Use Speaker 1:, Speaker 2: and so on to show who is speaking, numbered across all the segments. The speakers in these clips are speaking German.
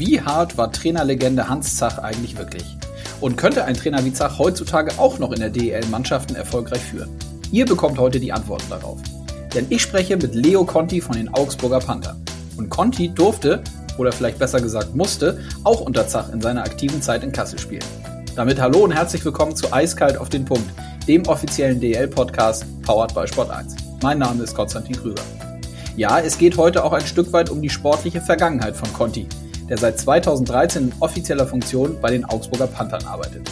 Speaker 1: Wie hart war Trainerlegende Hans Zach eigentlich wirklich? Und könnte ein Trainer wie Zach heutzutage auch noch in der DEL Mannschaften erfolgreich führen? Ihr bekommt heute die Antworten darauf. Denn ich spreche mit Leo Conti von den Augsburger Panthern. Und Conti durfte, oder vielleicht besser gesagt musste, auch unter Zach in seiner aktiven Zeit in Kassel spielen. Damit hallo und herzlich willkommen zu Eiskalt auf den Punkt, dem offiziellen DEL-Podcast powered by Sport 1. Mein Name ist Konstantin Krüger. Ja, es geht heute auch ein Stück weit um die sportliche Vergangenheit von Conti, der seit 2013 in offizieller Funktion bei den Augsburger Panthern arbeitet.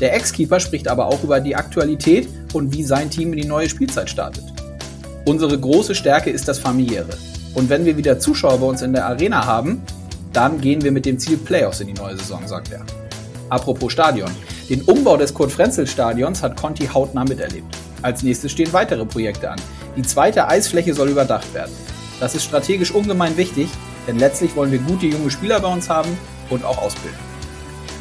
Speaker 1: Der Ex-Keeper spricht aber auch über die Aktualität und wie sein Team in die neue Spielzeit startet. Unsere große Stärke ist das familiäre. Und wenn wir wieder Zuschauer bei uns in der Arena haben, dann gehen wir mit dem Ziel Playoffs in die neue Saison, sagt er. Apropos Stadion. Den Umbau des Kurt-Frenzel-Stadions hat Conti hautnah miterlebt. Als nächstes stehen weitere Projekte an. Die zweite Eisfläche soll überdacht werden. Das ist strategisch ungemein wichtig, denn letztlich wollen wir gute junge Spieler bei uns haben und auch ausbilden.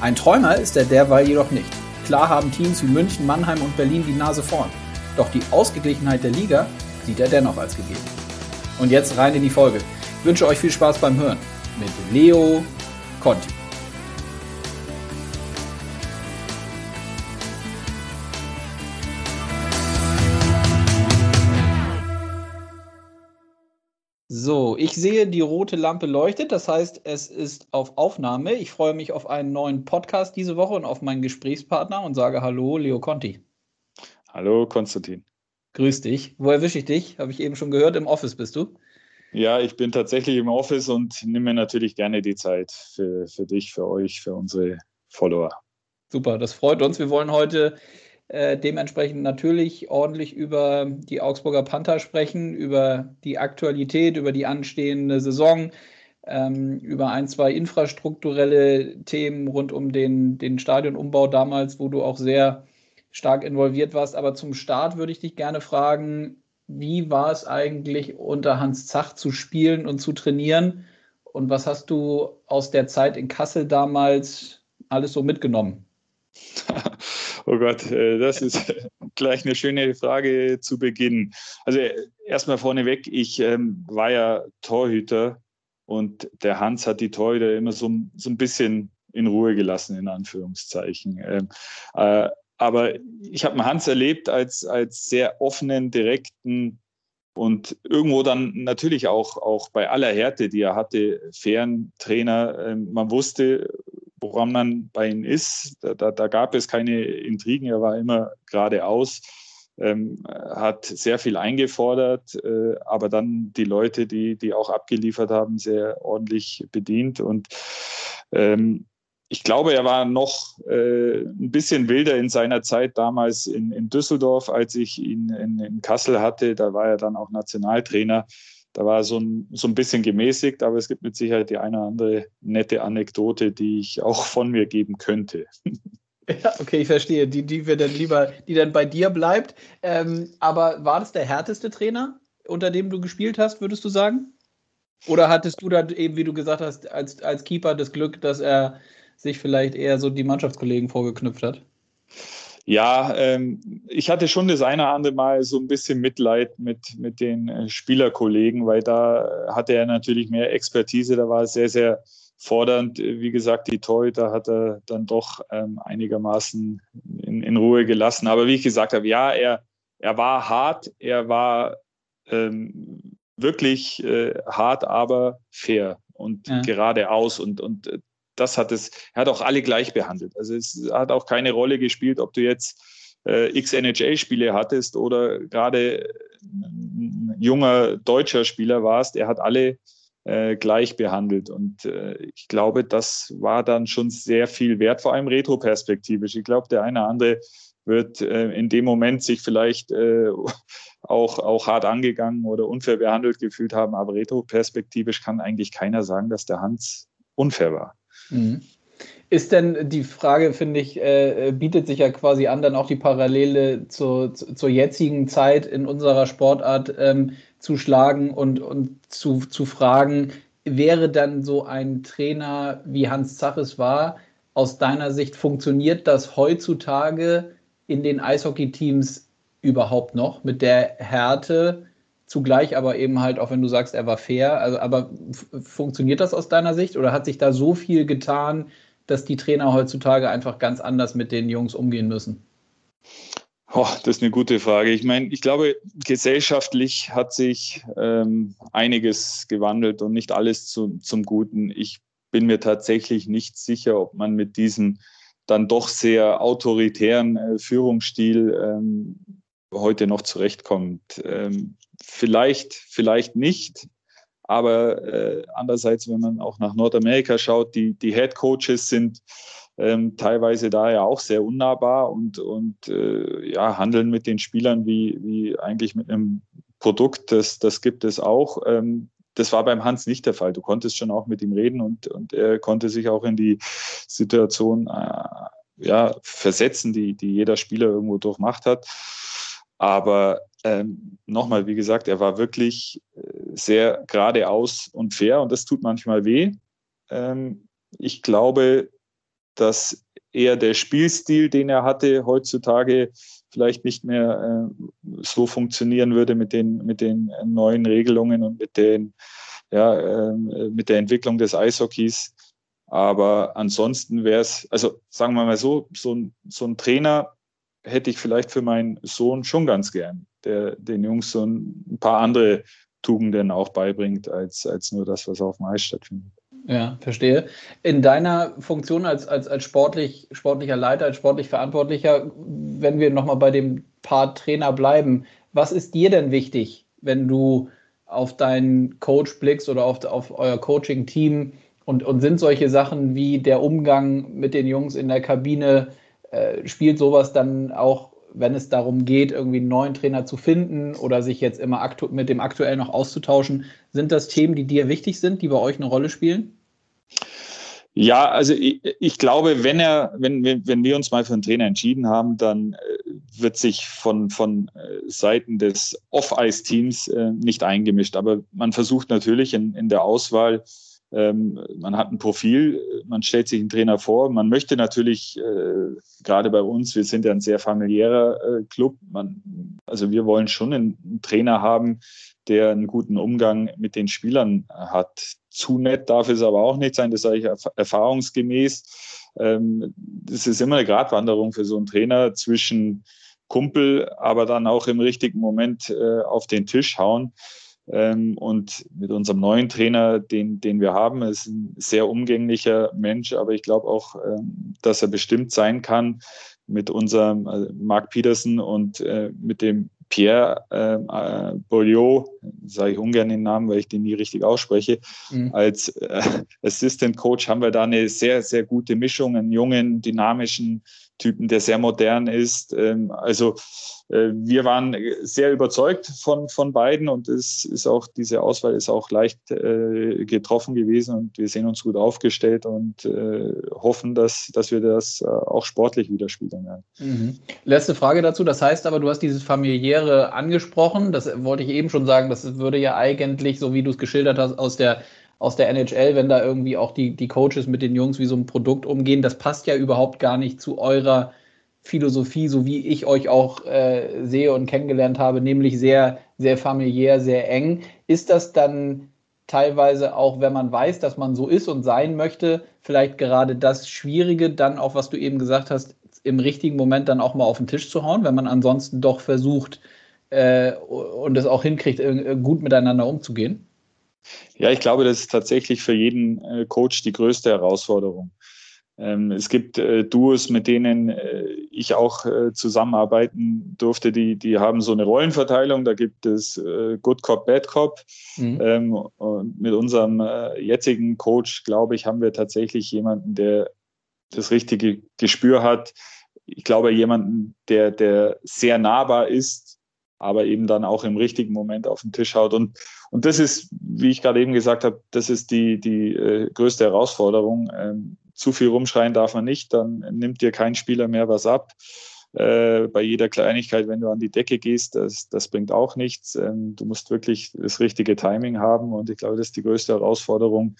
Speaker 1: Ein Träumer ist er derweil jedoch nicht. Klar haben Teams wie München, Mannheim und Berlin die Nase vorn. Doch die Ausgeglichenheit der Liga sieht er dennoch als gegeben. Und jetzt rein in die Folge. Ich wünsche euch viel Spaß beim Hören mit Leo Conti. So, ich sehe, die rote Lampe leuchtet. Das heißt, es ist auf Aufnahme. Ich freue mich auf einen neuen Podcast diese Woche und auf meinen Gesprächspartner und sage Hallo, Leo Conti.
Speaker 2: Hallo, Konstantin.
Speaker 1: Grüß dich. Wo erwische ich dich? Habe ich eben schon gehört. Im Office bist du?
Speaker 2: Ja, ich bin tatsächlich im Office und nehme mir natürlich gerne die Zeit für, für dich, für euch, für unsere Follower.
Speaker 1: Super, das freut uns. Wir wollen heute äh, dementsprechend natürlich ordentlich über die Augsburger Panther sprechen, über die Aktualität, über die anstehende Saison, ähm, über ein, zwei infrastrukturelle Themen rund um den, den Stadionumbau damals, wo du auch sehr stark involviert warst. Aber zum Start würde ich dich gerne fragen, wie war es eigentlich unter Hans Zach zu spielen und zu trainieren? Und was hast du aus der Zeit in Kassel damals alles so mitgenommen?
Speaker 2: Oh Gott, äh, das ist gleich eine schöne Frage zu Beginn. Also erstmal vorneweg, ich ähm, war ja Torhüter und der Hans hat die Torhüter immer so, so ein bisschen in Ruhe gelassen, in Anführungszeichen. Ähm, äh, aber ich habe Hans erlebt als, als sehr offenen, direkten und irgendwo dann natürlich auch, auch bei aller Härte, die er hatte, fairen Trainer. Ähm, man wusste, woran man bei ihm ist. Da, da, da gab es keine Intrigen, er war immer geradeaus, ähm, hat sehr viel eingefordert, äh, aber dann die Leute, die, die auch abgeliefert haben, sehr ordentlich bedient. Und ähm, ich glaube, er war noch äh, ein bisschen wilder in seiner Zeit damals in, in Düsseldorf, als ich ihn in, in Kassel hatte. Da war er dann auch Nationaltrainer da war so ein, so ein bisschen gemäßigt, aber es gibt mit Sicherheit die eine oder andere nette Anekdote, die ich auch von mir geben könnte.
Speaker 1: Ja, okay, ich verstehe. Die, die wir dann lieber, die dann bei dir bleibt. Ähm, aber war das der härteste Trainer, unter dem du gespielt hast, würdest du sagen? Oder hattest du dann eben, wie du gesagt hast, als, als Keeper das Glück, dass er sich vielleicht eher so die Mannschaftskollegen vorgeknüpft hat?
Speaker 2: Ja, ähm, ich hatte schon das eine oder andere Mal so ein bisschen Mitleid mit, mit den äh, Spielerkollegen, weil da hatte er natürlich mehr Expertise, da war es sehr, sehr fordernd. Wie gesagt, die Torhüter hat er dann doch ähm, einigermaßen in, in, Ruhe gelassen. Aber wie ich gesagt habe, ja, er, er war hart, er war ähm, wirklich äh, hart, aber fair und ja. geradeaus. Und, und äh, das hat es, er hat auch alle gleich behandelt. Also es hat auch keine Rolle gespielt, ob du jetzt äh, x NHL-Spiele hattest oder gerade ein junger deutscher Spieler warst. Er hat alle äh, gleich behandelt. Und äh, ich glaube, das war dann schon sehr viel wert, vor allem retroperspektivisch. Ich glaube, der eine oder andere wird äh, in dem Moment sich vielleicht äh, auch, auch hart angegangen oder unfair behandelt gefühlt haben. Aber retroperspektivisch kann eigentlich keiner sagen, dass der Hans unfair war. Mhm.
Speaker 1: Ist denn die Frage, finde ich, äh, bietet sich ja quasi an, dann auch die Parallele zur, zur jetzigen Zeit in unserer Sportart ähm, zu schlagen und, und zu, zu fragen, wäre dann so ein Trainer wie Hans Zaches war, aus deiner Sicht, funktioniert das heutzutage in den Eishockey-Teams überhaupt noch mit der Härte zugleich aber eben halt, auch wenn du sagst, er war fair. Also, aber funktioniert das aus deiner Sicht oder hat sich da so viel getan, dass die Trainer heutzutage einfach ganz anders mit den Jungs umgehen müssen?
Speaker 2: Oh, das ist eine gute Frage. Ich meine, ich glaube, gesellschaftlich hat sich ähm, einiges gewandelt und nicht alles zu, zum Guten. Ich bin mir tatsächlich nicht sicher, ob man mit diesem dann doch sehr autoritären äh, Führungsstil ähm, heute noch zurechtkommt. Ähm, vielleicht, vielleicht nicht. Aber äh, andererseits, wenn man auch nach Nordamerika schaut, die, die Head Coaches sind ähm, teilweise da ja auch sehr unnahbar und, und äh, ja, handeln mit den Spielern wie, wie eigentlich mit einem Produkt. Das, das gibt es auch. Ähm, das war beim Hans nicht der Fall. Du konntest schon auch mit ihm reden und, und er konnte sich auch in die Situation äh, ja, versetzen, die, die jeder Spieler irgendwo durchmacht hat. Aber ähm, nochmal, wie gesagt, er war wirklich äh, sehr geradeaus und fair und das tut manchmal weh. Ähm, ich glaube, dass eher der Spielstil, den er hatte, heutzutage vielleicht nicht mehr äh, so funktionieren würde mit den, mit den neuen Regelungen und mit, den, ja, äh, mit der Entwicklung des Eishockeys. Aber ansonsten wäre es, also sagen wir mal so, so ein, so ein Trainer hätte ich vielleicht für meinen Sohn schon ganz gern, der den Jungs so ein paar andere Tugenden auch beibringt, als, als nur das, was auf dem Eis stattfindet.
Speaker 1: Ja, verstehe. In deiner Funktion als, als, als sportlich, sportlicher Leiter, als sportlich Verantwortlicher, wenn wir nochmal bei dem Paar Trainer bleiben, was ist dir denn wichtig, wenn du auf deinen Coach blickst oder auf, auf euer Coaching-Team und, und sind solche Sachen wie der Umgang mit den Jungs in der Kabine, äh, spielt sowas dann auch, wenn es darum geht, irgendwie einen neuen Trainer zu finden oder sich jetzt immer mit dem aktuell noch auszutauschen, sind das Themen, die dir wichtig sind, die bei euch eine Rolle spielen?
Speaker 2: Ja, also ich, ich, glaube, wenn er, wenn, wenn wir uns mal für einen Trainer entschieden haben, dann äh, wird sich von, von äh, Seiten des Off-Ice-Teams nicht eingemischt. Aber man versucht natürlich in, in der Auswahl man hat ein Profil, man stellt sich einen Trainer vor. Man möchte natürlich, äh, gerade bei uns, wir sind ja ein sehr familiärer äh, Club, man, also wir wollen schon einen, Trainer haben, der einen guten Umgang mit den Spielern hat. Zu nett darf es aber auch nicht sein, das sage ich erfahrungsgemäß. Ähm, das ist immer eine Gratwanderung für so einen Trainer zwischen Kumpel, aber dann auch im richtigen Moment äh, auf den Tisch hauen. Ähm, und mit unserem neuen Trainer, den, den wir haben, ist ein sehr umgänglicher Mensch, aber ich glaube auch, ähm, dass er bestimmt sein kann mit unserem äh, Mark Peterson und äh, mit dem Pierre ähm, äh, Beaulieu, sage ich ungern den Namen, weil ich den nie richtig ausspreche, mhm. als äh, Assistant Coach haben wir da eine sehr, sehr gute Mischung, einen jungen, dynamischen Typen, der sehr modern ist. Ähm, also äh, wir waren sehr überzeugt von, von beiden und es ist auch, diese Auswahl ist auch leicht äh, getroffen gewesen und wir sehen uns gut aufgestellt und äh, hoffen, dass, dass wir das auch sportlich widerspiegeln werden.
Speaker 1: Mhm. Letzte Frage dazu. Das heißt aber, du hast dieses familiäre angesprochen. Das wollte ich eben schon sagen. Das würde ja eigentlich, so wie du es geschildert hast, aus der aus der NHL, wenn da irgendwie auch die, die Coaches mit den Jungs wie so ein Produkt umgehen, das passt ja überhaupt gar nicht zu eurer Philosophie, so wie ich euch auch äh, sehe und kennengelernt habe, nämlich sehr, sehr familiär, sehr eng. Ist das dann teilweise auch, wenn man weiß, dass man so ist und sein möchte, vielleicht gerade das Schwierige, dann auch, was du eben gesagt hast, im richtigen Moment dann auch mal auf den Tisch zu hauen, wenn man ansonsten doch versucht äh, und es auch hinkriegt, gut miteinander umzugehen?
Speaker 2: Ja, ich glaube, das ist tatsächlich für jeden äh, Coach die größte Herausforderung. Ähm, es gibt äh, Duos, mit denen äh, ich auch zusammenarbeiten durfte, die, die haben so eine Rollenverteilung. Da gibt es Good Cop, Bad Cop. Mhm. Ähm, und mit unserem jetzigen Coach, glaube ich, haben wir tatsächlich jemanden, der das richtige Gespür hat. Ich glaube, jemanden, der, der sehr nahbar ist, aber eben dann auch im richtigen Moment auf den Tisch haut. Und, und das ist, wie ich gerade eben gesagt habe, das ist die, die äh, größte Herausforderung. Ähm, zu viel rumschreien darf man nicht, dann nimmt dir kein Spieler mehr was ab. Äh, bei jeder Kleinigkeit, wenn du an die Decke gehst, das, das bringt auch nichts. Ähm, du musst wirklich das richtige Timing haben und ich glaube, das ist die größte Herausforderung,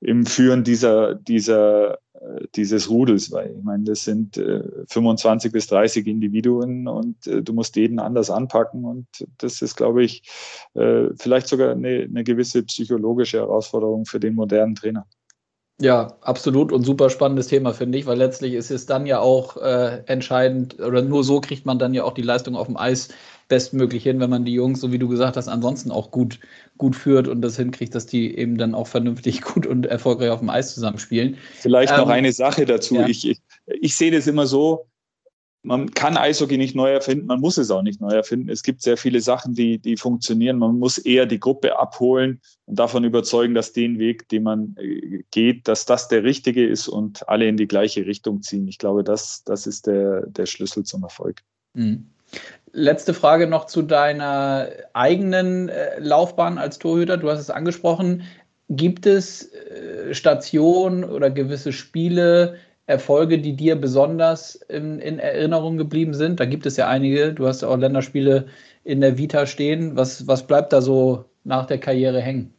Speaker 2: im Führen dieser, dieser, äh, dieses Rudels, weil ich meine, das sind äh, 25 bis 30 Individuen und äh, du musst jeden anders anpacken und das ist, glaube ich, äh, vielleicht sogar eine, eine gewisse psychologische Herausforderung für den modernen Trainer.
Speaker 1: Ja, absolut und super spannendes Thema, finde ich, weil letztlich ist es dann ja auch äh, entscheidend, oder nur so kriegt man dann ja auch die Leistung auf dem Eis bestmöglich hin, wenn man die Jungs, so wie du gesagt hast, ansonsten auch gut, gut führt und das hinkriegt, dass die eben dann auch vernünftig gut und erfolgreich auf dem Eis zusammenspielen.
Speaker 2: Vielleicht ähm, noch eine Sache dazu. Ja. Ich, ich, ich sehe das immer so, man kann Eishockey nicht neu erfinden, man muss es auch nicht neu erfinden. Es gibt sehr viele Sachen, die, die funktionieren. Man muss eher die Gruppe abholen und davon überzeugen, dass den Weg, den man äh, geht, dass das der richtige ist und alle in die gleiche Richtung ziehen. Ich glaube, das, das ist der, der Schlüssel zum Erfolg.
Speaker 1: Mhm. Letzte Frage noch zu deiner eigenen äh, Laufbahn als Torhüter. Du hast es angesprochen. Gibt es äh, Stationen oder gewisse Spiele, Erfolge, die dir besonders in, in, Erinnerung geblieben sind? Da gibt es ja einige. Du hast ja auch Länderspiele in der Vita stehen. Was, was bleibt da so nach der Karriere hängen?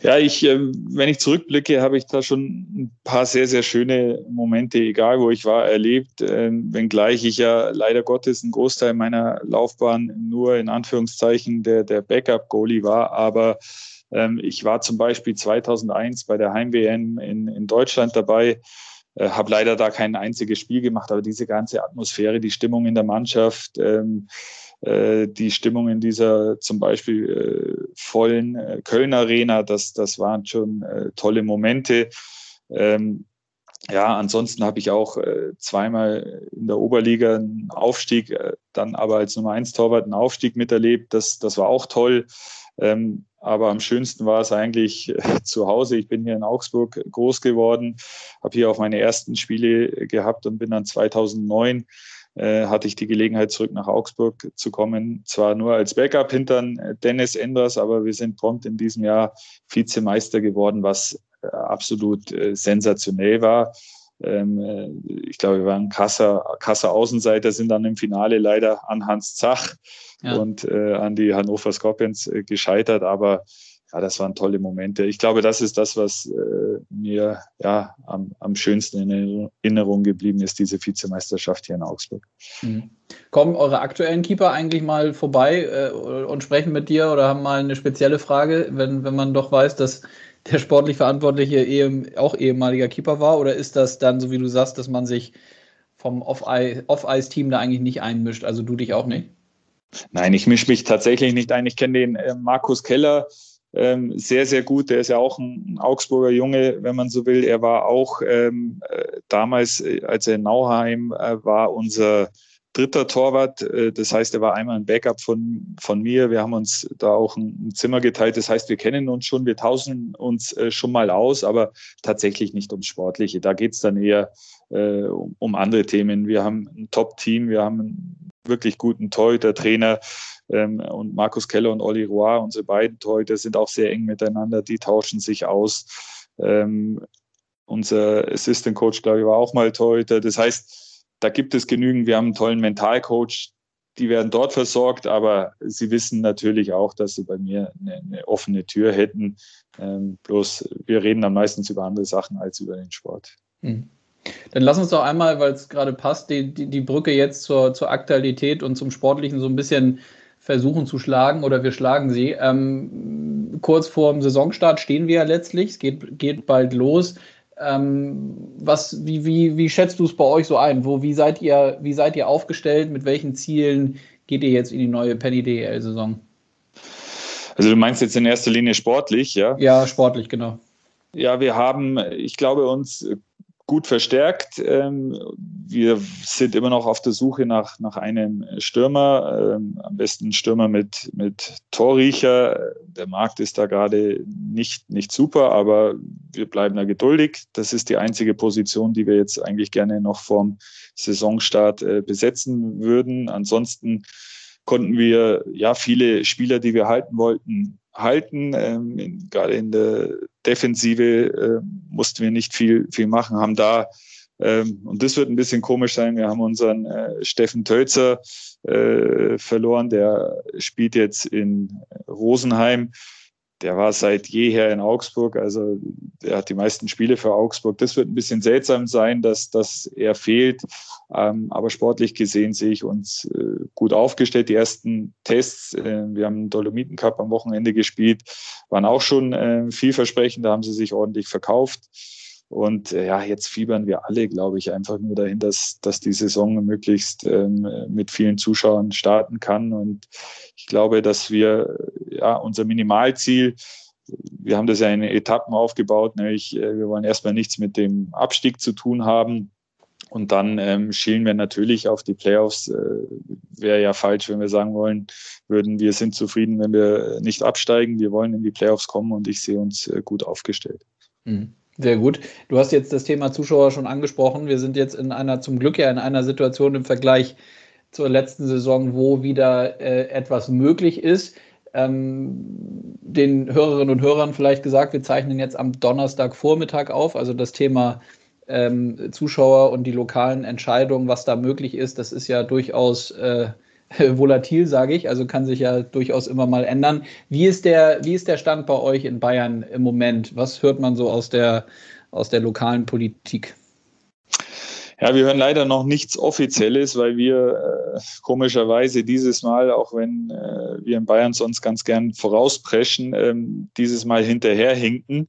Speaker 2: Ja, ich, ähm, wenn ich zurückblicke, habe ich da schon ein paar sehr, sehr schöne Momente, egal wo ich war, erlebt. Ähm, wenngleich ich ja leider Gottes einen Großteil meiner Laufbahn nur in Anführungszeichen der, der Backup-Goalie war. Aber ähm, ich war zum Beispiel 2001 bei der Heim-WM in, in Deutschland dabei äh, habe leider da kein einziges Spiel gemacht, aber diese ganze Atmosphäre, die Stimmung in der Mannschaft, ähm, äh, die Stimmung in dieser zum Beispiel äh, vollen äh, Köln Arena, das, das waren schon äh, tolle Momente. Ähm, ja, ansonsten habe ich auch äh, zweimal in der Oberliga einen Aufstieg, äh, dann aber als Nummer eins Torwart einen Aufstieg miterlebt. Das, das war auch toll. Ähm, aber am schönsten war es eigentlich äh, zu Hause. Ich bin hier in Augsburg groß geworden, habe hier auch meine ersten Spiele gehabt und bin dann 2009 äh, hatte ich die Gelegenheit, zurück nach Augsburg zu kommen. Zwar nur als Backup hinter Dennis Enders, aber wir sind prompt in diesem Jahr Vizemeister geworden, was äh, absolut äh, sensationell war. Ähm, äh, ich glaube, wir waren krasser, krasser Außenseiter, sind dann im Finale leider an Hans Zach ja. und äh, an die Hannover Scorpions äh, gescheitert, aber ja, das waren tolle Momente. Ich glaube, das ist das, was äh, mir ja am, am schönsten in Erinnerung geblieben ist, diese Vizemeisterschaft hier in Augsburg.
Speaker 1: Mhm. Kommen eure aktuellen Keeper eigentlich mal vorbei äh, und sprechen mit dir oder haben mal eine spezielle Frage, wenn, wenn man doch weiß, dass der sportlich Verantwortliche eh, auch ehemaliger Keeper war? Oder ist das dann, so wie du sagst, dass man sich vom Off-Ice-Team da eigentlich nicht einmischt? Also du dich auch nicht?
Speaker 2: Nein, ich mische mich tatsächlich nicht ein. Ich kenne den äh, Markus Keller ähm, sehr, sehr gut. Der ist ja auch ein Augsburger Junge, wenn man so will. Er war auch ähm, äh, damals, äh, als er in Nauheim äh, war, unser dritter Torwart. Äh, das heißt, er war einmal ein Backup von, von mir. Wir haben uns da auch ein Zimmer geteilt. Das heißt, wir kennen uns schon, wir tauschen uns äh, schon mal aus, aber tatsächlich nicht ums Sportliche. Da geht es dann eher äh, um, um, andere Themen. Wir haben ein Top-Team, wir haben einen wirklich guten Torhüter-Trainer. Ähm, und Markus Keller und Olli Roy, unsere beiden Torhüter, sind auch sehr eng miteinander. Die tauschen sich aus. Ähm, unser Assistant Coach, glaube ich, war auch mal Torhüter. Das heißt, da gibt es genügend. Wir haben einen tollen Mentalcoach, die werden dort versorgt, aber sie wissen natürlich auch, dass sie bei mir eine, eine offene Tür hätten. Ähm, bloß wir reden dann meistens über andere Sachen als über den Sport. Mhm.
Speaker 1: Dann lass uns doch einmal, weil es gerade passt, die, die, die Brücke jetzt zur, zur Aktualität und zum Sportlichen so ein bisschen versuchen zu schlagen oder wir schlagen sie. Ähm, kurz vor dem Saisonstart stehen wir ja letztlich. Es geht, geht bald los. Ähm, was, wie, wie, wie schätzt du es bei euch so ein? Wo, wie, seid ihr, wie seid ihr aufgestellt? Mit welchen Zielen geht ihr jetzt in die neue Penny DL-Saison?
Speaker 2: Also du meinst jetzt in erster Linie sportlich, ja?
Speaker 1: Ja, sportlich, genau.
Speaker 2: Ja, wir haben, ich glaube, uns gut verstärkt. Ähm, wir sind immer noch auf der Suche nach, nach einem Stürmer, ähm, am besten Stürmer mit, mit Torriecher. Der Markt ist da gerade nicht, nicht super, aber wir bleiben da geduldig. Das ist die einzige Position, die wir jetzt eigentlich gerne noch vorm Saisonstart äh, besetzen würden. Ansonsten konnten wir ja viele Spieler, die wir halten wollten, halten. Ähm, in, gerade in der Defensive äh, mussten wir nicht viel, viel machen, haben da, ähm, und das wird ein bisschen komisch sein, wir haben unseren äh, Steffen Tölzer äh, verloren, der spielt jetzt in Rosenheim. Der war seit jeher in Augsburg, also er hat die meisten Spiele für Augsburg. Das wird ein bisschen seltsam sein, dass, dass er fehlt. Ähm, aber sportlich gesehen sehe ich uns äh, gut aufgestellt. Die ersten Tests, äh, wir haben Dolomiten Cup am Wochenende gespielt, waren auch schon äh, vielversprechend. Da haben sie sich ordentlich verkauft. Und äh, ja, jetzt fiebern wir alle, glaube ich, einfach nur dahin, dass, dass die Saison möglichst ähm, mit vielen Zuschauern starten kann. Und ich glaube, dass wir ja unser Minimalziel, wir haben das ja in Etappen aufgebaut, nämlich äh, wir wollen erstmal nichts mit dem Abstieg zu tun haben. Und dann ähm, schielen wir natürlich auf die Playoffs. Äh, Wäre ja falsch, wenn wir sagen wollen würden, wir sind zufrieden, wenn wir nicht absteigen. Wir wollen in die Playoffs kommen und ich sehe uns äh, gut aufgestellt.
Speaker 1: Mhm. Sehr gut. Du hast jetzt das Thema Zuschauer schon angesprochen. Wir sind jetzt in einer, zum Glück ja in einer Situation im Vergleich zur letzten Saison, wo wieder äh, etwas möglich ist. Ähm, den Hörerinnen und Hörern vielleicht gesagt, wir zeichnen jetzt am Donnerstagvormittag auf. Also das Thema ähm, Zuschauer und die lokalen Entscheidungen, was da möglich ist, das ist ja durchaus äh, volatil, sage ich, also kann sich ja durchaus immer mal ändern. Wie ist der, wie ist der Stand bei euch in Bayern im Moment? Was hört man so aus der, aus der lokalen Politik?
Speaker 2: Ja, wir hören leider noch nichts Offizielles, weil wir äh, komischerweise dieses Mal, auch wenn äh, wir in Bayern sonst ganz gern vorauspreschen, ähm, dieses Mal hinterherhinken.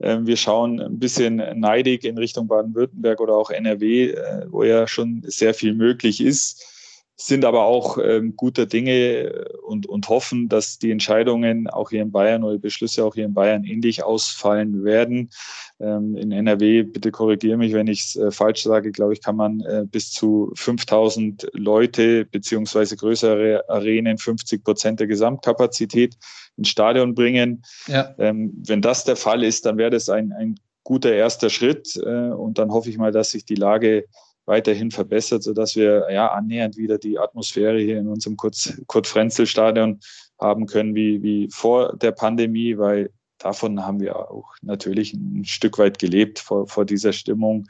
Speaker 2: Ähm, wir schauen ein bisschen neidig in Richtung Baden-Württemberg oder auch NRW, äh, wo ja schon sehr viel möglich ist sind aber auch ähm, guter Dinge äh, und, und hoffen, dass die Entscheidungen auch hier in Bayern oder die Beschlüsse auch hier in Bayern ähnlich ausfallen werden. Ähm, in NRW, bitte korrigiere mich, wenn ich es äh, falsch sage, glaube ich, kann man äh, bis zu 5000 Leute beziehungsweise größere Arenen, 50 Prozent der Gesamtkapazität ins Stadion bringen. Ja. Ähm, wenn das der Fall ist, dann wäre das ein, ein guter erster Schritt. Äh, und dann hoffe ich mal, dass sich die Lage weiterhin verbessert, sodass wir ja annähernd wieder die Atmosphäre hier in unserem Kurt-Frenzel-Stadion haben können wie, wie vor der Pandemie, weil davon haben wir auch natürlich ein Stück weit gelebt vor, vor dieser Stimmung,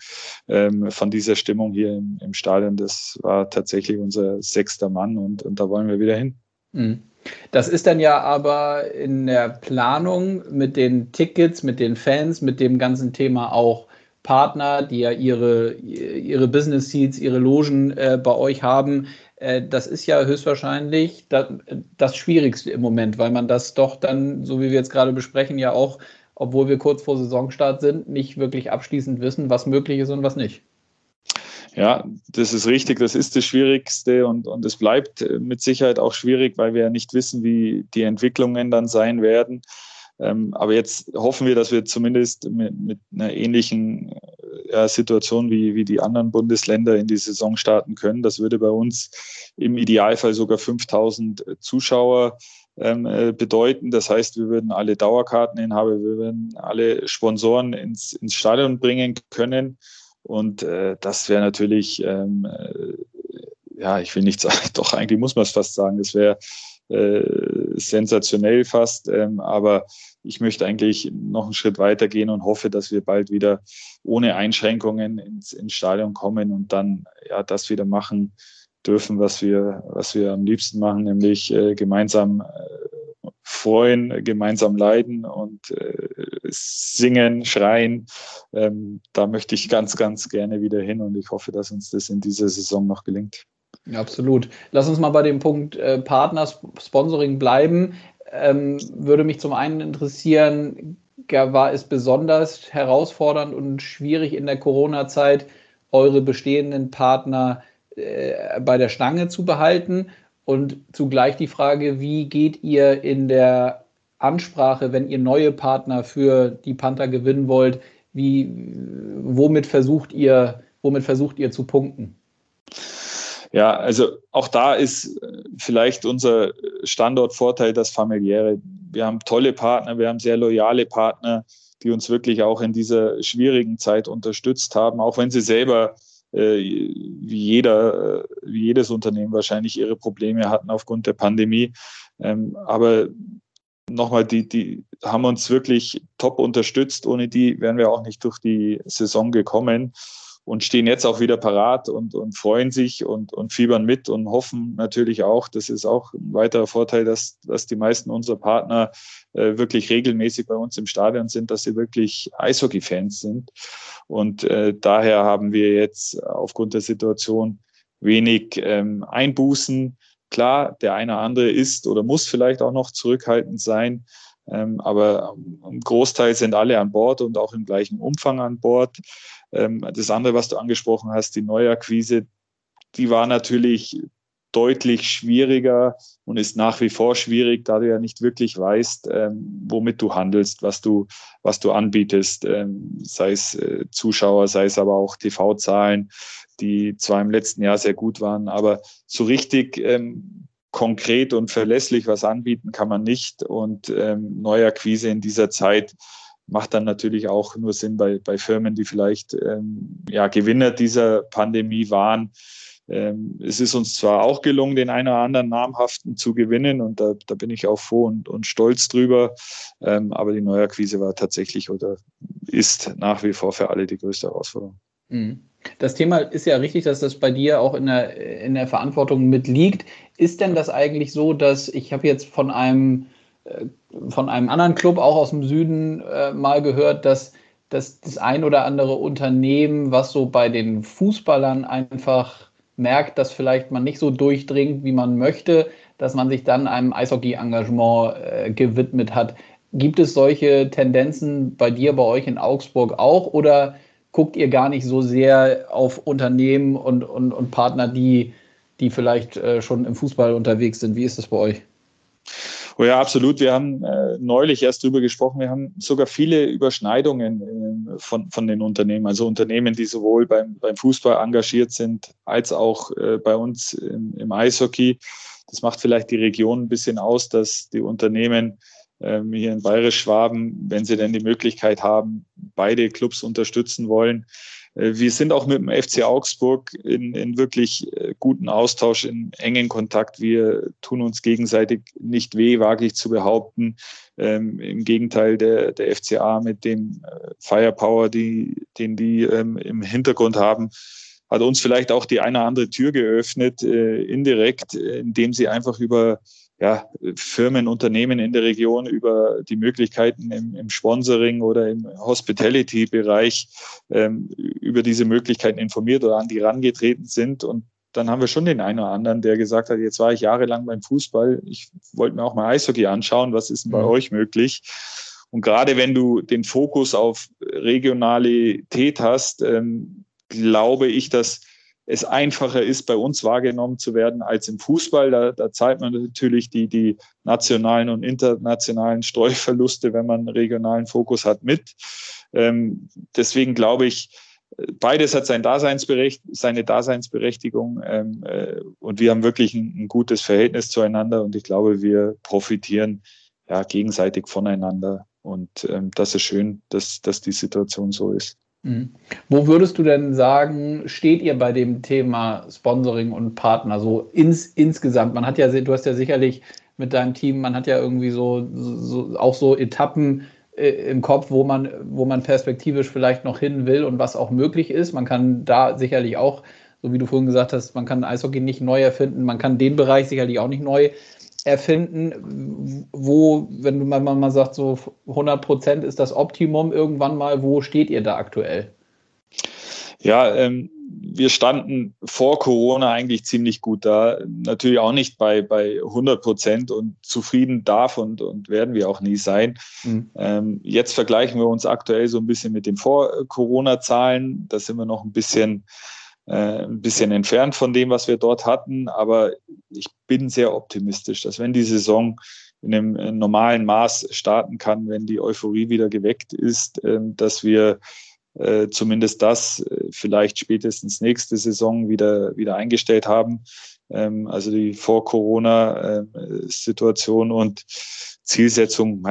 Speaker 2: ähm, von dieser Stimmung hier im, im, Stadion. Das war tatsächlich unser sechster Mann und, und da wollen wir wieder hin.
Speaker 1: Mhm. Das ist dann ja aber in der Planung mit den Tickets, mit den Fans, mit dem ganzen Thema auch Partner, die ja ihre, ihre Business Seats, ihre Logen äh, bei euch haben. Äh, das ist ja höchstwahrscheinlich das, das Schwierigste im Moment, weil man das doch dann, so wie wir jetzt gerade besprechen, ja auch, obwohl wir kurz vor Saisonstart sind, nicht wirklich abschließend wissen, was möglich ist und was nicht.
Speaker 2: Ja, das ist richtig, das ist das Schwierigste und, und es bleibt mit Sicherheit auch schwierig, weil wir ja nicht wissen, wie die Entwicklungen dann sein werden. Ähm, aber jetzt hoffen wir, dass wir zumindest mit, mit einer ähnlichen äh, ja, Situation wie, wie die anderen Bundesländer in die Saison starten können. Das würde bei uns im Idealfall sogar 5000 Zuschauer ähm, äh, bedeuten. Das heißt, wir würden alle Dauerkarteninhaber, wir würden alle Sponsoren ins, ins Stadion bringen können. Und äh, das wäre natürlich, ähm, äh, ja, ich will nicht sagen, doch eigentlich muss man es fast sagen, das wäre äh, sensationell fast. Ähm, aber ich möchte eigentlich noch einen Schritt weiter gehen und hoffe, dass wir bald wieder ohne Einschränkungen ins, ins Stadion kommen und dann ja das wieder machen dürfen, was wir, was wir am liebsten machen, nämlich äh, gemeinsam äh, freuen, gemeinsam leiden und äh, singen, schreien. Ähm, da möchte ich ganz, ganz gerne wieder hin und ich hoffe, dass uns das in dieser Saison noch gelingt.
Speaker 1: Ja, absolut. Lass uns mal bei dem Punkt äh, Partner-Sponsoring bleiben. Ähm, würde mich zum einen interessieren, war es besonders herausfordernd und schwierig in der Corona-Zeit, eure bestehenden Partner äh, bei der Stange zu behalten? Und zugleich die Frage, wie geht ihr in der Ansprache, wenn ihr neue Partner für die Panther gewinnen wollt, wie, womit versucht ihr, womit versucht ihr zu punkten?
Speaker 2: Ja, also auch da ist äh, vielleicht unser Standortvorteil das familiäre. Wir haben tolle Partner, wir haben sehr loyale Partner, die uns wirklich auch in dieser schwierigen Zeit unterstützt haben, auch wenn sie selber äh, wie jeder, äh, wie jedes Unternehmen wahrscheinlich ihre Probleme hatten aufgrund der Pandemie. Ähm, aber nochmal, die, die haben uns wirklich top unterstützt. Ohne die wären wir auch nicht durch die Saison gekommen. Und stehen jetzt auch wieder parat und, und freuen sich und, und fiebern mit und hoffen natürlich auch, das ist auch ein weiterer Vorteil, dass, dass die meisten unserer Partner äh, wirklich regelmäßig bei uns im Stadion sind, dass sie wirklich Eishockey-Fans sind. Und äh, daher haben wir jetzt aufgrund der Situation wenig ähm, Einbußen. Klar, der eine oder andere ist oder muss vielleicht auch noch zurückhaltend sein. Ähm, aber im Großteil sind alle an Bord und auch im gleichen Umfang an Bord. Ähm, das andere, was du angesprochen hast, die Neuakquise, die war natürlich deutlich schwieriger und ist nach wie vor schwierig, da du ja nicht wirklich weißt, ähm, womit du handelst, was du, was du anbietest, ähm, sei es äh, Zuschauer, sei es aber auch TV-Zahlen, die zwar im letzten Jahr sehr gut waren, aber so richtig ähm, konkret und verlässlich was anbieten kann man nicht. Und ähm, Neuakquise in dieser Zeit macht dann natürlich auch nur Sinn bei, bei Firmen, die vielleicht ähm, ja, Gewinner dieser Pandemie waren. Ähm, es ist uns zwar auch gelungen, den einen oder anderen namhaften zu gewinnen und da, da bin ich auch froh und, und stolz drüber. Ähm, aber die Neuakquise war tatsächlich oder ist nach wie vor für alle die größte Herausforderung.
Speaker 1: Mhm. Das Thema ist ja richtig, dass das bei dir auch in der, in der Verantwortung mitliegt. Ist denn das eigentlich so, dass ich habe jetzt von einem äh, von einem anderen Club, auch aus dem Süden, äh, mal gehört, dass, dass das ein oder andere Unternehmen, was so bei den Fußballern einfach merkt, dass vielleicht man nicht so durchdringt, wie man möchte, dass man sich dann einem Eishockey-Engagement äh, gewidmet hat. Gibt es solche Tendenzen bei dir, bei euch in Augsburg auch? Oder guckt ihr gar nicht so sehr auf Unternehmen und, und, und Partner, die, die vielleicht äh, schon im Fußball unterwegs sind? Wie ist das bei euch?
Speaker 2: Oh ja, absolut. Wir haben äh, neulich erst drüber gesprochen. Wir haben sogar viele Überschneidungen äh, von, von den Unternehmen. Also Unternehmen, die sowohl beim, beim Fußball engagiert sind, als auch äh, bei uns im, im Eishockey. Das macht vielleicht die Region ein bisschen aus, dass die Unternehmen ähm, hier in Bayerisch-Schwaben, wenn sie denn die Möglichkeit haben, beide Clubs unterstützen wollen, wir sind auch mit dem FC Augsburg in, in wirklich äh, guten Austausch, in engen Kontakt. Wir tun uns gegenseitig nicht weh, wage ich zu behaupten. Ähm, Im Gegenteil, der, der FCA mit dem äh, Firepower, die, den die ähm, im Hintergrund haben, hat uns vielleicht auch die eine oder andere Tür geöffnet, äh, indirekt, indem sie einfach über ja, Firmen, Unternehmen in der Region über die Möglichkeiten im, im Sponsoring oder im Hospitality-Bereich ähm, über diese Möglichkeiten informiert oder an die rangetreten sind. Und dann haben wir schon den einen oder anderen, der gesagt hat, jetzt war ich jahrelang beim Fußball, ich wollte mir auch mal Eishockey anschauen, was ist denn bei mhm. euch möglich? Und gerade wenn du den Fokus auf Regionalität hast, ähm, glaube ich, dass es einfacher ist, bei uns wahrgenommen zu werden als im Fußball. Da, da zahlt man natürlich die, die nationalen und internationalen Streuverluste, wenn man regionalen Fokus hat, mit. Ähm, deswegen glaube ich, beides hat sein Daseinsberecht, seine Daseinsberechtigung ähm, äh, und wir haben wirklich ein, ein, gutes Verhältnis zueinander und ich glaube, wir profitieren ja gegenseitig voneinander und ähm, das ist schön, dass, dass die Situation so ist.
Speaker 1: Mhm. Wo würdest du denn sagen, steht ihr bei dem Thema Sponsoring und Partner so ins, insgesamt? Man hat ja, du hast ja sicherlich mit deinem Team, man hat ja irgendwie so, so auch so Etappen äh, im Kopf, wo man, wo man perspektivisch vielleicht noch hin will und was auch möglich ist. Man kann da sicherlich auch, so wie du vorhin gesagt hast, man kann Eishockey nicht neu erfinden, man kann den Bereich sicherlich auch nicht neu erfinden, wo, wenn du mal, sagt, so 100 Prozent ist das Optimum irgendwann mal, wo steht ihr da aktuell?
Speaker 2: Ja, ähm, wir standen vor Corona eigentlich ziemlich gut da. Natürlich auch nicht bei, bei 100 Prozent und zufrieden darf und, und werden wir auch nie sein. Mhm. Ähm, jetzt vergleichen wir uns aktuell so ein bisschen mit den Vor-Corona-Zahlen. Da sind wir noch ein bisschen ein bisschen entfernt von dem, was wir dort hatten. Aber ich bin sehr optimistisch, dass wenn die Saison in einem äh, normalen Maß starten kann, wenn die Euphorie wieder geweckt ist, ähm, dass wir äh, zumindest das vielleicht spätestens nächste Saison wieder, wieder eingestellt haben. Ähm, also die Vor-Corona-Situation und Zielsetzung,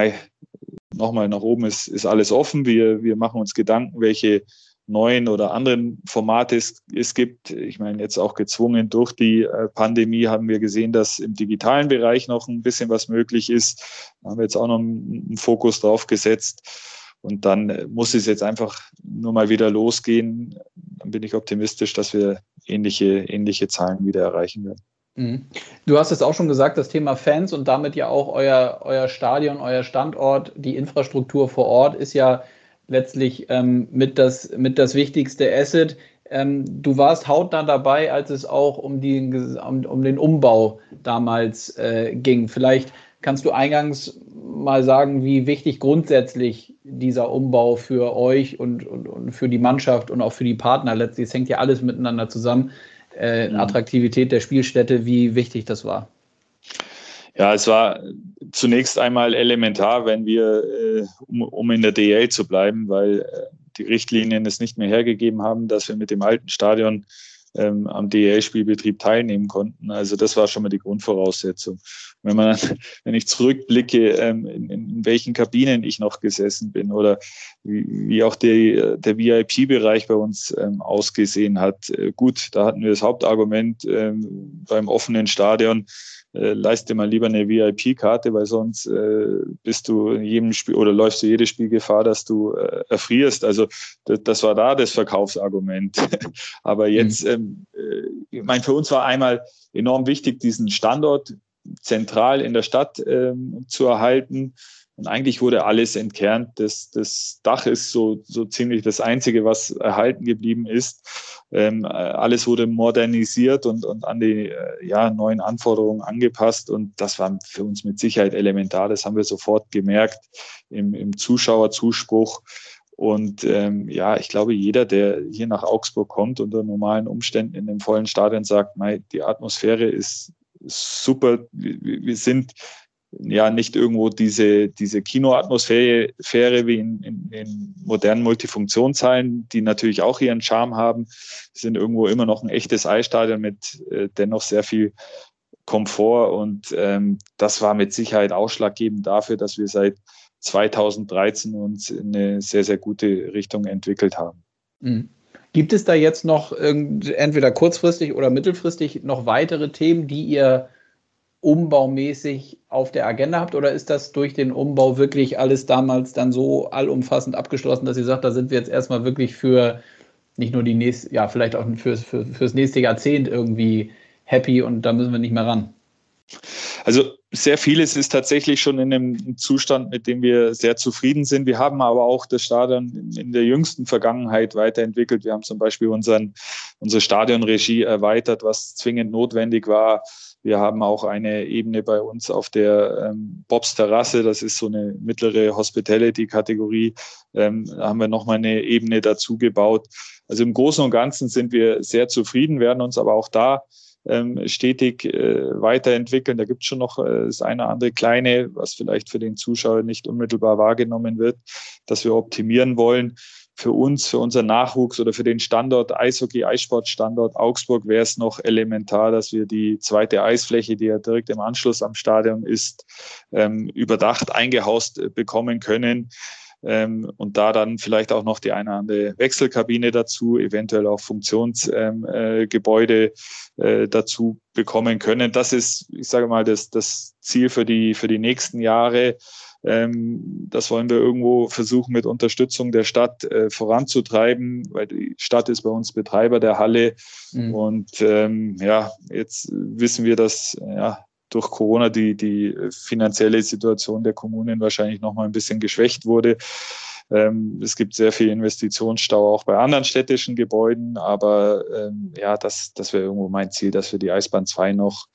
Speaker 2: nochmal nach oben ist, ist alles offen. Wir, wir machen uns Gedanken, welche neuen oder anderen Formate es, es gibt. Ich meine, jetzt auch gezwungen durch die äh, Pandemie haben wir gesehen, dass im digitalen Bereich noch ein bisschen was möglich ist. Da haben wir jetzt auch noch einen Fokus drauf gesetzt. Und dann äh, muss es jetzt einfach nur mal wieder losgehen. dann bin ich optimistisch, dass wir ähnliche, ähnliche Zahlen wieder erreichen werden.
Speaker 1: Mhm. Du hast es auch schon gesagt, das Thema Fans und damit ja auch euer, euer Stadion, euer Standort, die Infrastruktur vor Ort ist ja letztlich ähm, mit, das, mit das wichtigste Asset. Ähm, du warst hautnah dabei, als es auch um, die, um, um den Umbau damals äh, ging. Vielleicht kannst du eingangs mal sagen, wie wichtig grundsätzlich dieser Umbau für euch und, und, und für die Mannschaft und auch für die Partner letztlich, es hängt ja alles miteinander zusammen, äh, mhm. Attraktivität der Spielstätte, wie wichtig das war.
Speaker 2: Ja, es war zunächst einmal elementar, wenn wir, äh, um, um, in der DL zu bleiben, weil äh, die Richtlinien es nicht mehr hergegeben haben, dass wir mit dem alten Stadion ähm, am DEL-Spielbetrieb teilnehmen konnten. Also das war schon mal die Grundvoraussetzung. Wenn man, wenn ich zurückblicke, ähm, in, in, welchen Kabinen ich noch gesessen bin oder wie, wie auch die, der VIP-Bereich bei uns ähm, ausgesehen hat. Äh, gut, da hatten wir das Hauptargument ähm, beim offenen Stadion äh, leiste mal lieber eine VIP-Karte, weil sonst äh, bist du in jedem Spiel oder läufst du jedes Spiel Gefahr, dass du äh, erfrierst. Also das, das, war da das Verkaufsargument. Aber jetzt, mhm. ähm, äh, ich meine, für uns war einmal enorm wichtig, diesen Standort zentral in der Stadt ähm, zu erhalten und eigentlich wurde alles entkernt. Das, das Dach ist so, so ziemlich das Einzige, was erhalten geblieben ist. Ähm, alles wurde modernisiert und, und an die äh, ja, neuen Anforderungen angepasst. Und das war für uns mit Sicherheit elementar. Das haben wir sofort gemerkt im, im Zuschauerzuspruch. Und ähm, ja, ich glaube, jeder, der hier nach Augsburg kommt, unter normalen Umständen in dem vollen Stadion sagt, die Atmosphäre ist super. Wir sind ja nicht irgendwo diese, diese Kinoatmosphäre wie in, in, in modernen Multifunktionshallen, die natürlich auch ihren Charme haben, sind irgendwo immer noch ein echtes Eisstadion mit äh, dennoch sehr viel Komfort und ähm, das war mit Sicherheit ausschlaggebend dafür, dass wir seit 2013 uns in eine sehr, sehr gute Richtung entwickelt haben.
Speaker 1: Mhm. Gibt es da jetzt noch entweder kurzfristig oder mittelfristig noch weitere Themen, die ihr umbaumäßig auf der Agenda habt? Oder ist das durch den Umbau wirklich alles damals dann so allumfassend abgeschlossen, dass ihr sagt, da sind wir jetzt erstmal wirklich für nicht nur die nächste, ja, vielleicht auch für, für, fürs nächste Jahrzehnt irgendwie happy und da müssen wir nicht mehr ran?
Speaker 2: Also sehr vieles ist tatsächlich schon in einem Zustand, mit dem wir sehr zufrieden sind. Wir haben aber auch das Stadion in der jüngsten Vergangenheit weiterentwickelt. Wir haben zum Beispiel unseren, unsere Stadionregie erweitert, was zwingend notwendig war. Wir haben auch eine Ebene bei uns auf der ähm, Bobs Terrasse, das ist so eine mittlere Hospitality-Kategorie. Ähm, da haben wir nochmal eine Ebene dazu gebaut. Also im Großen und Ganzen sind wir sehr zufrieden, werden uns aber auch da ähm, stetig äh, weiterentwickeln. Da gibt es schon noch äh, das eine oder andere kleine, was vielleicht für den Zuschauer nicht unmittelbar wahrgenommen wird, dass wir optimieren wollen für uns, für unseren Nachwuchs oder für den Standort Eishockey, Eissportstandort Augsburg wäre es noch elementar, dass wir die zweite Eisfläche, die ja direkt im Anschluss am Stadion ist, ähm, überdacht eingehaust äh, bekommen können. Ähm, und da dann vielleicht auch noch die eine oder andere Wechselkabine dazu, eventuell auch Funktionsgebäude ähm, äh, äh, dazu bekommen können. Das ist, ich sage mal, das, das Ziel für die, für die nächsten Jahre. Ähm, das wollen wir irgendwo versuchen mit Unterstützung der Stadt äh, voranzutreiben, weil die Stadt ist bei uns Betreiber der Halle. Mhm. Und ähm, ja, jetzt wissen wir, dass ja, durch Corona die, die finanzielle Situation der Kommunen wahrscheinlich noch mal ein bisschen geschwächt wurde. Ähm, es gibt sehr viel Investitionsstau auch bei anderen städtischen Gebäuden, aber ähm, ja, das, das wäre irgendwo mein Ziel, dass wir die Eisbahn 2 noch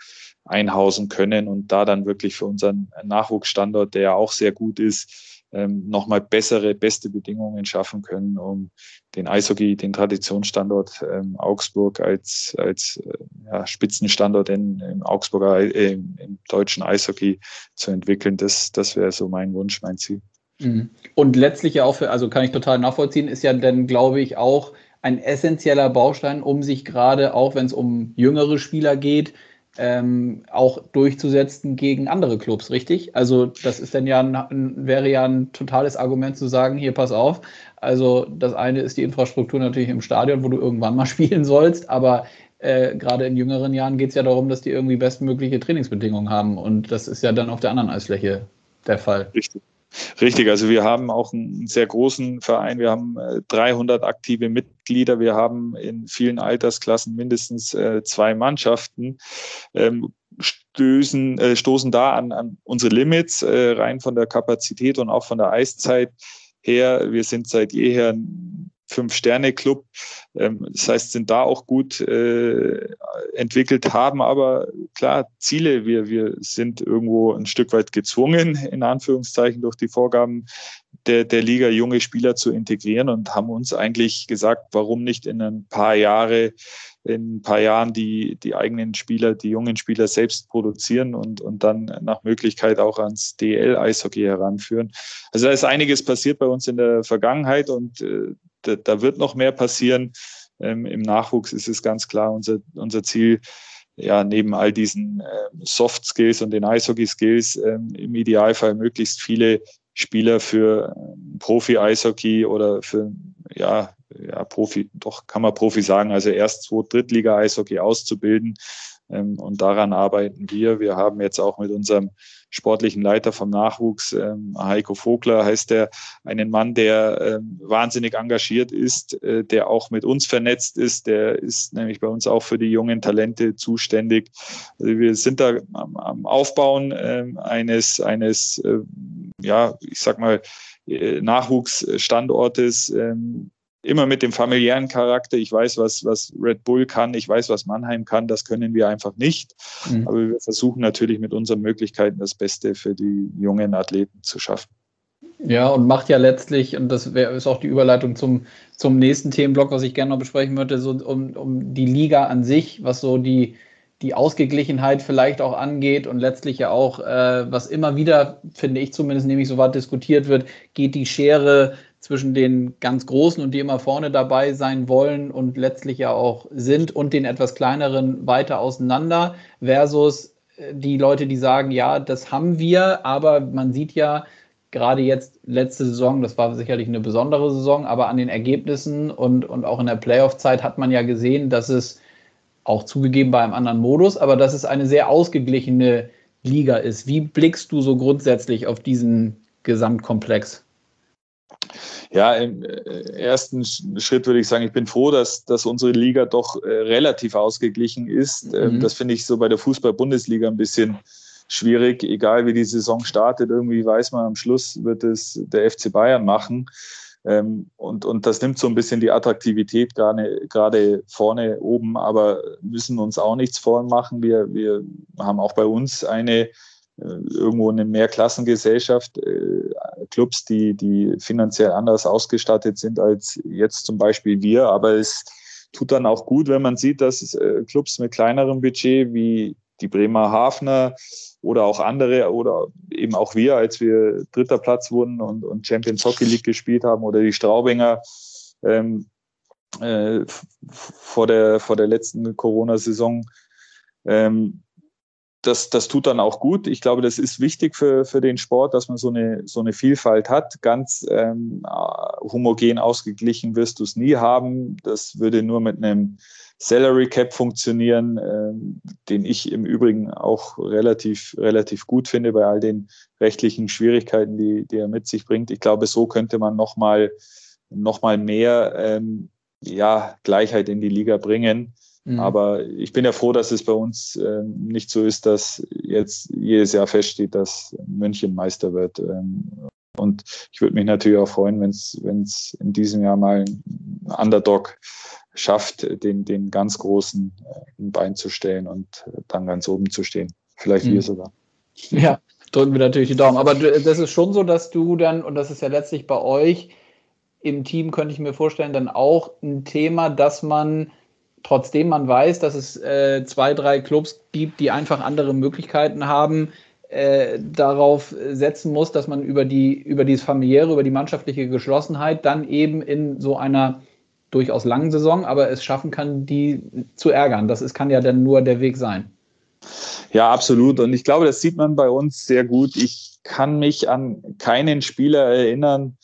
Speaker 2: einhausen können und da dann wirklich für unseren Nachwuchsstandort, der ja auch sehr gut ist, ähm, nochmal bessere, beste Bedingungen schaffen können, um den Eishockey, den Traditionsstandort ähm, Augsburg als, als äh, ja, Spitzenstandort in, im Augsburger, äh, im deutschen Eishockey zu entwickeln. Das, das wäre so mein Wunsch, mein Ziel.
Speaker 1: Mhm. Und letztlich ja auch für, also kann ich total nachvollziehen, ist ja dann, glaube ich, auch ein essentieller Baustein, um sich gerade, auch wenn es um jüngere Spieler geht, ähm, auch durchzusetzen gegen andere Clubs, richtig? Also das ist dann ja ein, wäre ja ein totales Argument zu sagen, hier pass auf. Also das eine ist die Infrastruktur natürlich im Stadion, wo du irgendwann mal spielen sollst, aber äh, gerade in jüngeren Jahren geht es ja darum, dass die irgendwie bestmögliche Trainingsbedingungen haben und das ist ja dann auf der anderen Eisfläche der Fall.
Speaker 2: Richtig. Richtig, also wir haben auch einen sehr großen Verein. Wir haben 300 äh, aktive Mitglieder. Wir haben in vielen Altersklassen mindestens äh, zwei Mannschaften. Ähm, stößen, äh, stoßen da an, an unsere Limits rein von der Kapazität und auch von der Eiszeit her. Wir sind seit jeher ein Fünf-Sterne-Club. Ähm, das heißt, sind da auch gut äh, entwickelt, haben aber klar Ziele. Wir, wir sind irgendwo ein Stück weit gezwungen, in Anführungszeichen, durch die Vorgaben der, der Liga junge Spieler zu integrieren und haben uns eigentlich gesagt, warum nicht in ein paar Jahre in ein paar Jahren die, die eigenen Spieler, die jungen Spieler selbst produzieren und, und dann nach Möglichkeit auch ans DL-Eishockey heranführen. Also da ist einiges passiert bei uns in der Vergangenheit und äh, da, da, wird noch mehr passieren. Ähm, Im Nachwuchs ist es ganz klar unser, unser Ziel, ja, neben all diesen äh, Soft Skills und den Eishockey Skills ähm, im Idealfall möglichst viele Spieler für äh, Profi-Eishockey oder für ja, ja, Profi, doch kann man Profi sagen, also erst zwei Drittliga-Eishockey auszubilden. Ähm, und daran arbeiten wir. Wir haben jetzt auch mit unserem sportlichen Leiter vom Nachwuchs, ähm, Heiko Vogler heißt der, einen Mann, der ähm, wahnsinnig engagiert ist, äh, der auch mit uns vernetzt ist. Der ist nämlich bei uns auch für die jungen Talente zuständig. Also wir sind da am, Aufbauen eines, eines, äh, ja, ich sag mal, äh, Nachwuchsstandortes, immer mit dem familiären Charakter. Ich weiß, was, was Red Bull kann, ich weiß, was Mannheim kann, das können wir einfach nicht. Mhm. Aber wir versuchen natürlich mit unseren Möglichkeiten das Beste für die jungen Athleten zu schaffen.
Speaker 1: Ja, und macht ja letztlich, und das wär, ist auch die Überleitung zum, zum nächsten Themenblock, was ich gerne noch besprechen würde, so um, um die Liga an sich, was so die, die Ausgeglichenheit vielleicht auch angeht und letztlich ja auch, äh, was immer wieder, finde ich zumindest, nämlich so weit diskutiert wird, geht die Schere zwischen den ganz Großen und die immer vorne dabei sein wollen und letztlich ja auch sind und den etwas kleineren weiter auseinander versus äh, die Leute, die sagen, ja, das haben wir, aber man sieht ja gerade jetzt letzte Saison, das war sicherlich eine besondere Saison, aber an den Ergebnissen und, und auch in der Playoff-Zeit hat man ja gesehen, dass es auch zugegeben bei einem anderen Modus, aber dass es eine sehr ausgeglichene Liga ist. Wie blickst du so grundsätzlich auf diesen Gesamtkomplex?
Speaker 2: Ja, im äh, ersten Schritt würde ich sagen, ich bin froh, dass, dass unsere Liga doch äh, relativ ausgeglichen ist. Ähm, mhm. Das finde ich so bei der Fußball-Bundesliga ein bisschen schwierig. Egal wie die Saison startet, irgendwie weiß man, am Schluss wird es der FC Bayern machen. Ähm, und, und das nimmt so ein bisschen die Attraktivität gerade, gerade vorne oben, aber müssen uns auch nichts vormachen. Wir, wir haben auch bei uns eine äh, irgendwo eine Mehrklassengesellschaft, Clubs, die, die finanziell anders ausgestattet sind als jetzt zum Beispiel wir. Aber es tut dann auch gut, wenn man sieht, dass äh, Clubs mit kleinerem Budget wie die Bremer Hafner oder auch andere oder eben auch wir, als wir dritter Platz wurden und, und Champions Hockey League gespielt haben oder die Straubinger ähm, äh, vor, der, vor der letzten Corona-Saison, ähm, das, das tut dann auch gut. Ich glaube, das ist wichtig für, für den Sport, dass man so eine, so eine Vielfalt hat. Ganz ähm, homogen ausgeglichen wirst du es nie haben. Das würde nur mit einem Salary Cap funktionieren, ähm, den ich im Übrigen auch relativ, relativ gut finde bei all den rechtlichen Schwierigkeiten, die, die er mit sich bringt. Ich glaube, so könnte man nochmal noch mal mehr ähm, ja, Gleichheit in die Liga bringen. Mhm. Aber ich bin ja froh, dass es bei uns äh, nicht so ist, dass jetzt jedes Jahr feststeht, dass München Meister wird. Ähm, und ich würde mich natürlich auch freuen, wenn es in diesem Jahr mal ein Underdog schafft, den, den ganz großen äh, ein Bein zu stellen und dann ganz oben zu stehen. Vielleicht mhm. wir sogar.
Speaker 1: Ja, drücken wir natürlich die Daumen. Aber das ist schon so, dass du dann, und das ist ja letztlich bei euch im Team, könnte ich mir vorstellen, dann auch ein Thema, dass man trotzdem man weiß, dass es äh, zwei, drei Clubs gibt, die einfach andere Möglichkeiten haben, äh, darauf setzen muss, dass man über die, über dieses familiäre, über die mannschaftliche Geschlossenheit dann eben in so einer durchaus langen Saison, aber es schaffen kann, die zu ärgern. Das ist, kann ja dann nur der Weg sein.
Speaker 2: Ja, absolut. Und ich glaube, das sieht man bei uns sehr gut. Ich kann mich an keinen Spieler erinnern,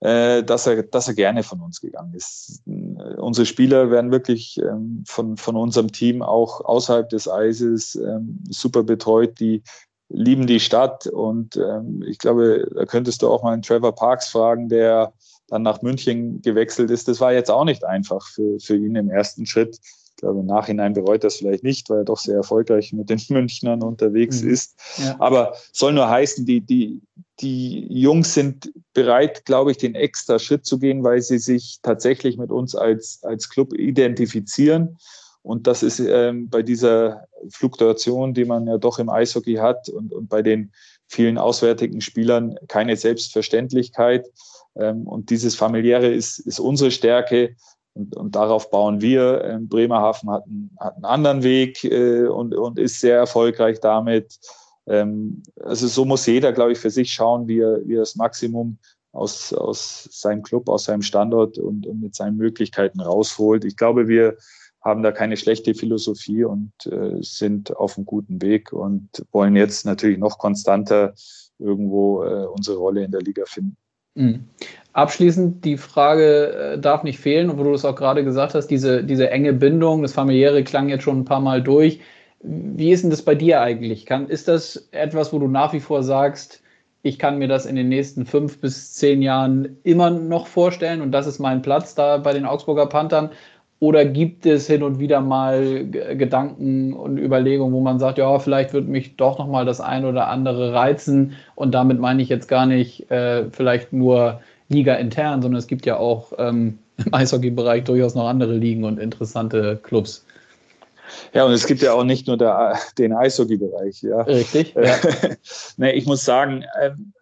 Speaker 2: dass, er, dass er gerne von uns gegangen ist. Äh, unsere Spieler werden wirklich ähm, von, von unserem Team auch außerhalb des Eises ähm, super betreut. Die, lieben die Stadt und ähm, ich glaube, da könntest du auch mal einen Trevor Parks fragen, der dann nach München gewechselt ist. Das war jetzt auch nicht einfach für, für ihn im ersten Schritt. Ich glaube, im Nachhinein bereut das vielleicht nicht, weil er doch sehr erfolgreich mit den Münchnern unterwegs mhm. ist. Ja. Aber soll nur heißen, die, die, die Jungs sind bereit, glaube ich, den extra Schritt zu gehen, weil sie sich tatsächlich mit uns als, als Club identifizieren. Und das ist ähm, bei dieser Fluktuation, die man ja doch im Eishockey hat und, und bei den vielen auswärtigen Spielern keine Selbstverständlichkeit. Ähm, und dieses familiäre ist, ist unsere Stärke. Und, und darauf bauen wir. Ähm, Bremerhaven hat einen, hat einen anderen Weg äh, und, und ist sehr erfolgreich damit. Ähm, also so muss jeder, glaube ich, für sich schauen, wie er, wie er das Maximum aus, aus seinem Club, aus seinem Standort und, und mit seinen Möglichkeiten rausholt. Ich glaube, wir haben da keine schlechte Philosophie und äh, sind auf einem guten Weg und wollen jetzt natürlich noch konstanter irgendwo äh, unsere Rolle in der Liga finden.
Speaker 1: Mhm. Abschließend, die Frage äh, darf nicht fehlen, wo du es auch gerade gesagt hast, diese, diese enge Bindung, das familiäre klang jetzt schon ein paar Mal durch. Wie ist denn das bei dir eigentlich? Kann, ist das etwas, wo du nach wie vor sagst, ich kann mir das in den nächsten fünf bis zehn Jahren immer noch vorstellen und das ist mein Platz da bei den Augsburger Panthern? Oder gibt es hin und wieder mal Gedanken und Überlegungen, wo man sagt, ja, vielleicht wird mich doch noch mal das ein oder andere reizen und damit meine ich jetzt gar nicht äh, vielleicht nur Liga intern, sondern es gibt ja auch ähm, im Eishockey-Bereich durchaus noch andere Ligen und interessante Clubs.
Speaker 2: Ja, und es gibt ja auch nicht nur der, den Eishockey-Bereich. Ja.
Speaker 1: Richtig. Ja.
Speaker 2: nee, ich muss sagen, ähm,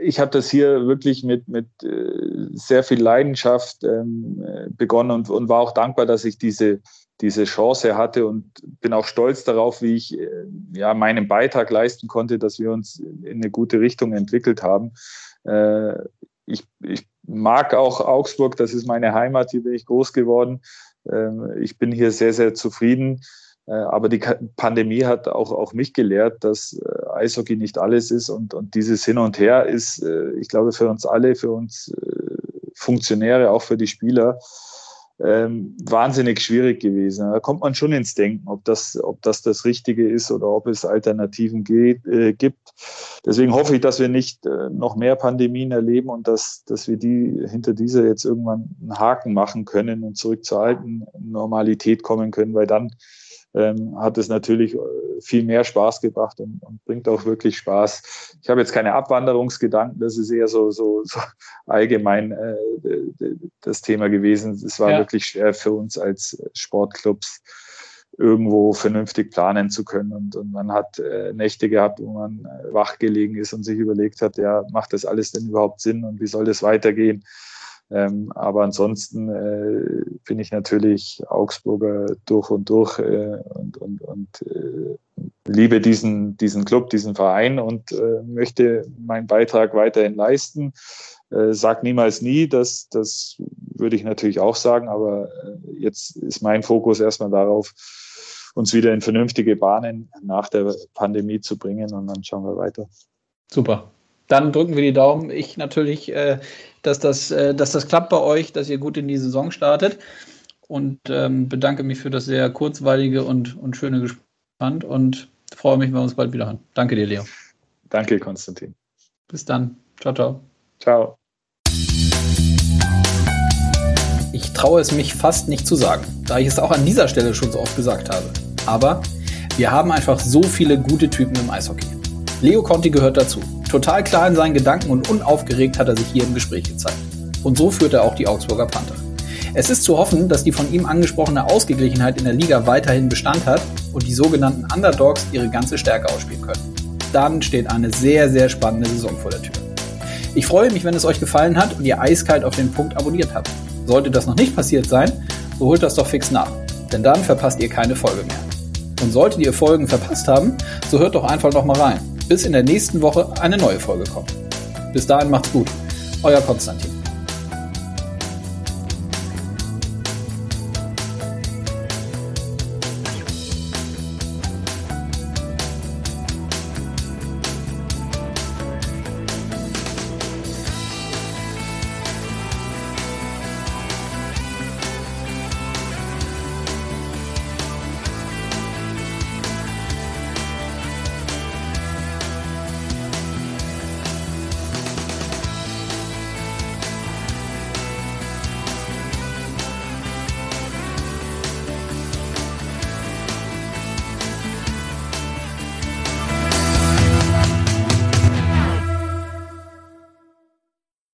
Speaker 2: ich habe das hier wirklich mit, mit äh, sehr viel Leidenschaft ähm, begonnen und, und war auch dankbar, dass ich diese, diese Chance hatte und bin auch stolz darauf, wie ich äh, ja, meinen Beitrag leisten konnte, dass wir uns in eine gute Richtung entwickelt haben. Äh, ich, ich mag auch Augsburg, das ist meine Heimat, hier bin ich groß geworden. Ähm, ich bin hier sehr, sehr zufrieden. Äh, aber die Pandemie hat auch, auch mich gelehrt, dass äh, Eishockey nicht alles ist und, und dieses Hin und Her ist, äh, ich glaube, für uns alle, für uns Funktionäre, auch für die Spieler, ähm, wahnsinnig schwierig gewesen. Da kommt man schon ins Denken, ob das, ob das das Richtige ist oder ob es Alternativen geht, äh, gibt. Deswegen hoffe ich, dass wir nicht noch mehr Pandemien erleben und dass, dass wir die hinter dieser jetzt irgendwann einen Haken machen können und zurück zur alten Normalität kommen können, weil dann ähm, hat es natürlich äh, viel mehr Spaß gebracht und, und, bringt auch wirklich Spaß. Ich habe jetzt keine Abwanderungsgedanken, das ist eher so, so, so allgemein äh, das Thema gewesen. Es war ja. wirklich schwer für uns als Sportclubs irgendwo vernünftig planen zu können. Und, und man hat äh, Nächte gehabt, wo man äh, wach gelegen ist und sich überlegt hat, ja, macht das alles denn überhaupt Sinn und wie soll das weitergehen? Ähm, aber ansonsten äh, bin ich natürlich Augsburger durch und durch äh, und, und, und äh, liebe diesen, diesen Club, diesen Verein und äh, möchte meinen Beitrag weiterhin leisten. Äh, sag niemals nie, das, das würde ich natürlich auch sagen, aber äh, jetzt ist mein Fokus erstmal darauf, uns wieder in vernünftige Bahnen nach der Pandemie zu bringen und dann schauen wir weiter.
Speaker 1: Super. Dann drücken wir die Daumen. Ich natürlich äh, dass das, äh, dass das klappt bei euch, dass ihr gut in die Saison startet. Und ähm, bedanke mich für das sehr kurzweilige und, und schöne Gespräch und freue mich, wenn wir uns bald wieder hören. Danke dir, Leo.
Speaker 2: Danke, Konstantin.
Speaker 1: Bis dann. Ciao, ciao.
Speaker 2: Ciao.
Speaker 1: Ich traue es mich fast nicht zu sagen, da ich es auch an dieser Stelle schon so oft gesagt habe. Aber wir haben einfach so viele gute Typen im Eishockey. Leo Conti gehört dazu. Total klar in seinen Gedanken und unaufgeregt hat er sich hier im Gespräch gezeigt. Und so führt er auch die Augsburger Panther. Es ist zu hoffen, dass die von ihm angesprochene Ausgeglichenheit in der Liga weiterhin Bestand hat und die sogenannten Underdogs ihre ganze Stärke ausspielen können. Dann steht eine sehr, sehr spannende Saison vor der Tür. Ich freue mich, wenn es euch gefallen hat und ihr eiskalt auf den Punkt abonniert habt. Sollte das noch nicht passiert sein, so holt das doch fix nach, denn dann verpasst ihr keine Folge mehr. Und solltet ihr Folgen verpasst haben, so hört doch einfach noch mal rein bis in der nächsten Woche eine neue Folge kommt. Bis dahin macht's gut. Euer Konstantin.